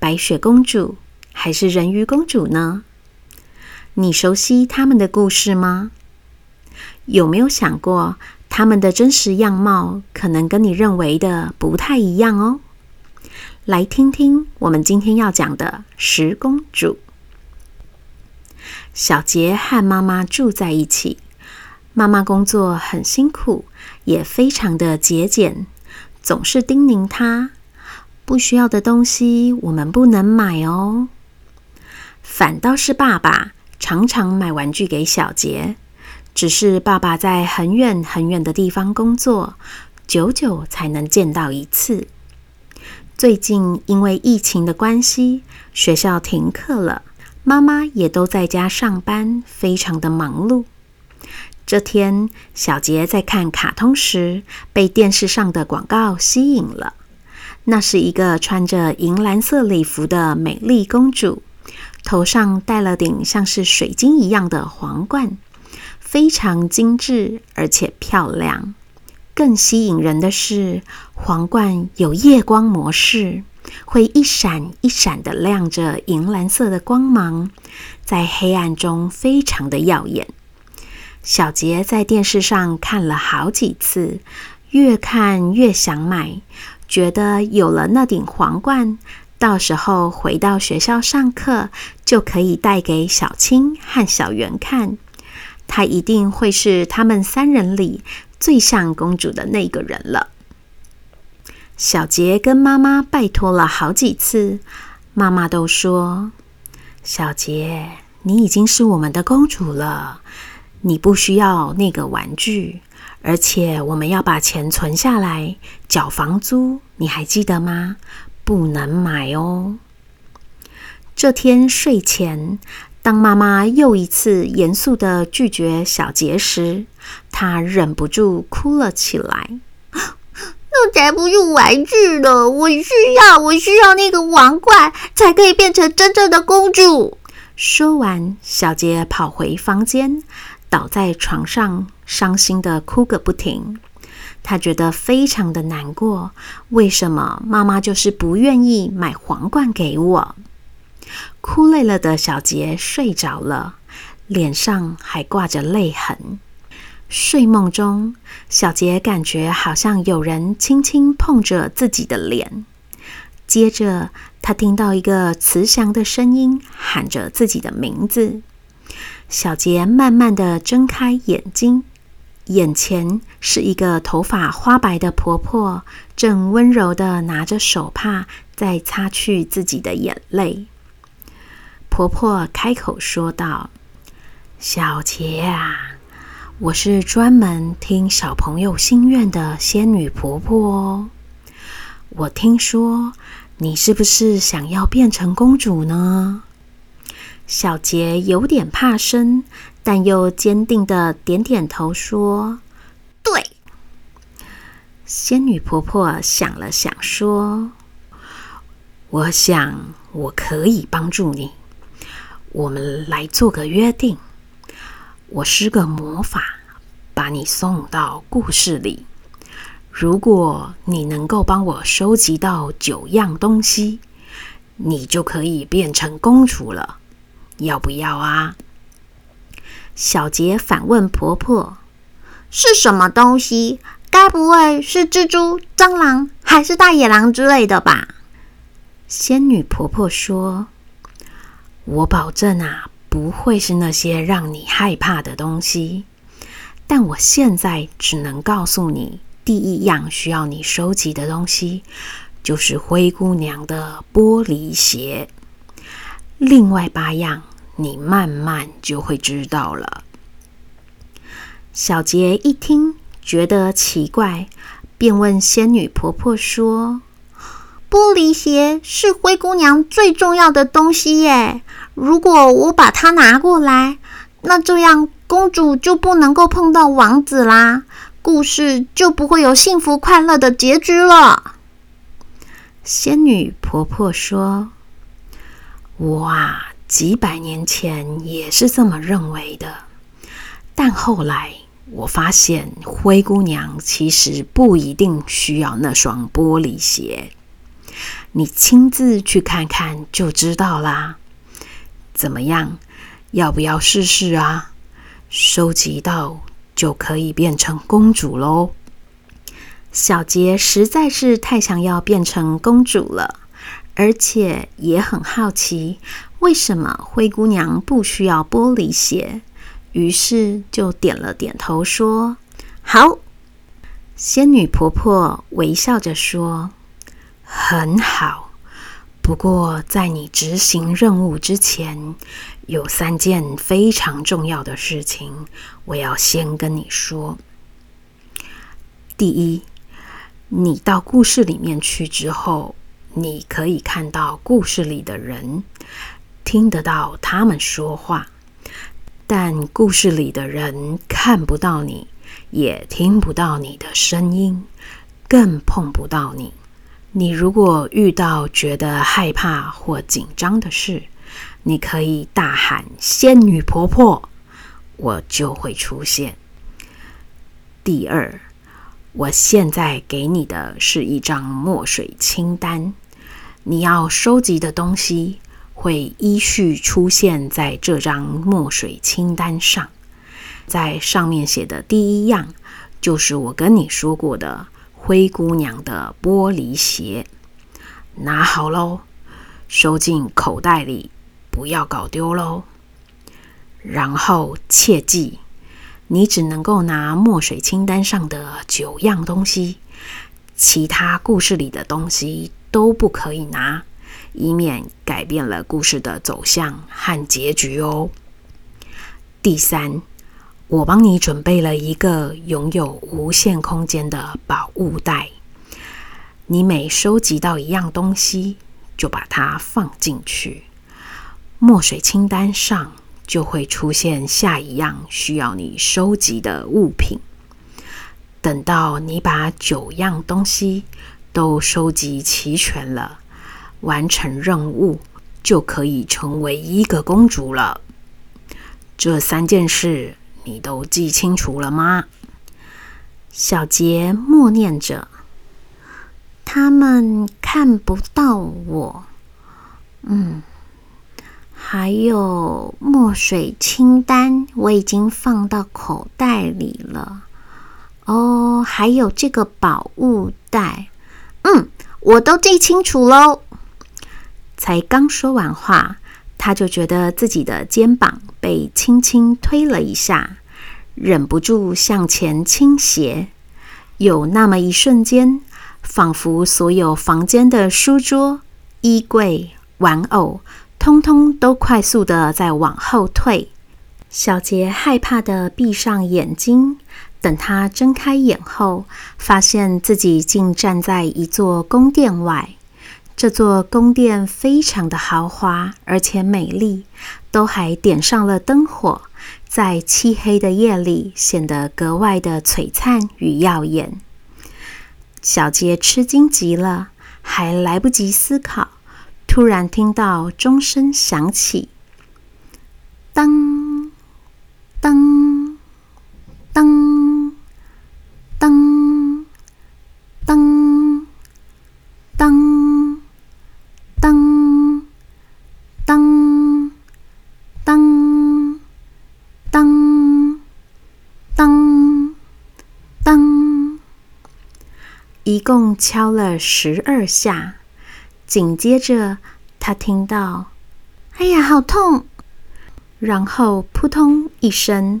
白雪公主还是人鱼公主呢？你熟悉他们的故事吗？有没有想过，他们的真实样貌可能跟你认为的不太一样哦？来听听我们今天要讲的十公主。小杰和妈妈住在一起，妈妈工作很辛苦，也非常的节俭，总是叮咛她。不需要的东西，我们不能买哦。反倒是爸爸常常买玩具给小杰，只是爸爸在很远很远的地方工作，久久才能见到一次。最近因为疫情的关系，学校停课了，妈妈也都在家上班，非常的忙碌。这天，小杰在看卡通时，被电视上的广告吸引了。那是一个穿着银蓝色礼服的美丽公主，头上戴了顶像是水晶一样的皇冠，非常精致而且漂亮。更吸引人的是，皇冠有夜光模式，会一闪一闪的亮着银蓝色的光芒，在黑暗中非常的耀眼。小杰在电视上看了好几次，越看越想买。觉得有了那顶皇冠，到时候回到学校上课，就可以带给小青和小圆看。她一定会是他们三人里最像公主的那个人了。小杰跟妈妈拜托了好几次，妈妈都说：“小杰，你已经是我们的公主了，你不需要那个玩具。”而且我们要把钱存下来缴房租，你还记得吗？不能买哦。这天睡前，当妈妈又一次严肃地拒绝小杰时，她忍不住哭了起来。又载不住玩具了，我需要，我需要那个王冠，才可以变成真正的公主。说完，小杰跑回房间。倒在床上，伤心的哭个不停。他觉得非常的难过，为什么妈妈就是不愿意买皇冠给我？哭累了的小杰睡着了，脸上还挂着泪痕。睡梦中，小杰感觉好像有人轻轻碰着自己的脸。接着，他听到一个慈祥的声音喊着自己的名字。小杰慢慢的睁开眼睛，眼前是一个头发花白的婆婆，正温柔地拿着手帕在擦去自己的眼泪。婆婆开口说道：“小杰啊，我是专门听小朋友心愿的仙女婆婆哦。我听说你是不是想要变成公主呢？”小杰有点怕生，但又坚定的点点头，说：“对。”仙女婆婆想了想，说：“我想我可以帮助你。我们来做个约定，我施个魔法，把你送到故事里。如果你能够帮我收集到九样东西，你就可以变成公主了。”要不要啊？小杰反问婆婆：“是什么东西？该不会是蜘蛛、蟑螂，还是大野狼之类的吧？”仙女婆婆说：“我保证啊，不会是那些让你害怕的东西。但我现在只能告诉你，第一样需要你收集的东西，就是灰姑娘的玻璃鞋。”另外八样，你慢慢就会知道了。小杰一听，觉得奇怪，便问仙女婆婆说：“玻璃鞋是灰姑娘最重要的东西耶。如果我把它拿过来，那这样公主就不能够碰到王子啦，故事就不会有幸福快乐的结局了。仙女婆婆说：“哇，几百年前也是这么认为的，但后来我发现灰姑娘其实不一定需要那双玻璃鞋，你亲自去看看就知道啦。”怎么样？要不要试试啊？收集到就可以变成公主喽。小杰实在是太想要变成公主了，而且也很好奇为什么灰姑娘不需要玻璃鞋，于是就点了点头说：“好。”仙女婆婆微笑着说：“很好。”不过，在你执行任务之前，有三件非常重要的事情，我要先跟你说。第一，你到故事里面去之后，你可以看到故事里的人，听得到他们说话，但故事里的人看不到你，也听不到你的声音，更碰不到你。你如果遇到觉得害怕或紧张的事，你可以大喊“仙女婆婆”，我就会出现。第二，我现在给你的是一张墨水清单，你要收集的东西会依序出现在这张墨水清单上，在上面写的第一样就是我跟你说过的。灰姑娘的玻璃鞋，拿好喽，收进口袋里，不要搞丢喽。然后切记，你只能够拿墨水清单上的九样东西，其他故事里的东西都不可以拿，以免改变了故事的走向和结局哦。第三。我帮你准备了一个拥有无限空间的宝物袋，你每收集到一样东西，就把它放进去，墨水清单上就会出现下一样需要你收集的物品。等到你把九样东西都收集齐全了，完成任务，就可以成为一个公主了。这三件事。你都记清楚了吗？小杰默念着：“他们看不到我。”嗯，还有墨水清单，我已经放到口袋里了。哦，还有这个宝物袋，嗯，我都记清楚喽。才刚说完话。他就觉得自己的肩膀被轻轻推了一下，忍不住向前倾斜。有那么一瞬间，仿佛所有房间的书桌、衣柜、玩偶，通通都快速的在往后退。小杰害怕的闭上眼睛，等他睁开眼后，发现自己竟站在一座宫殿外。这座宫殿非常的豪华，而且美丽，都还点上了灯火，在漆黑的夜里显得格外的璀璨与耀眼。小杰吃惊极了，还来不及思考，突然听到钟声响起，当当当当当当。一共敲了十二下，紧接着他听到“哎呀，好痛”，然后扑通一声，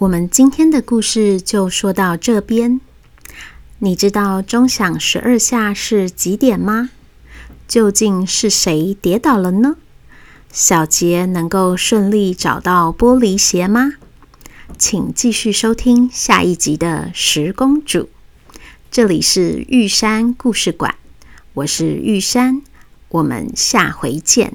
我们今天的故事就说到这边。你知道钟响十二下是几点吗？究竟是谁跌倒了呢？小杰能够顺利找到玻璃鞋吗？请继续收听下一集的《十公主》。这里是玉山故事馆，我是玉山，我们下回见。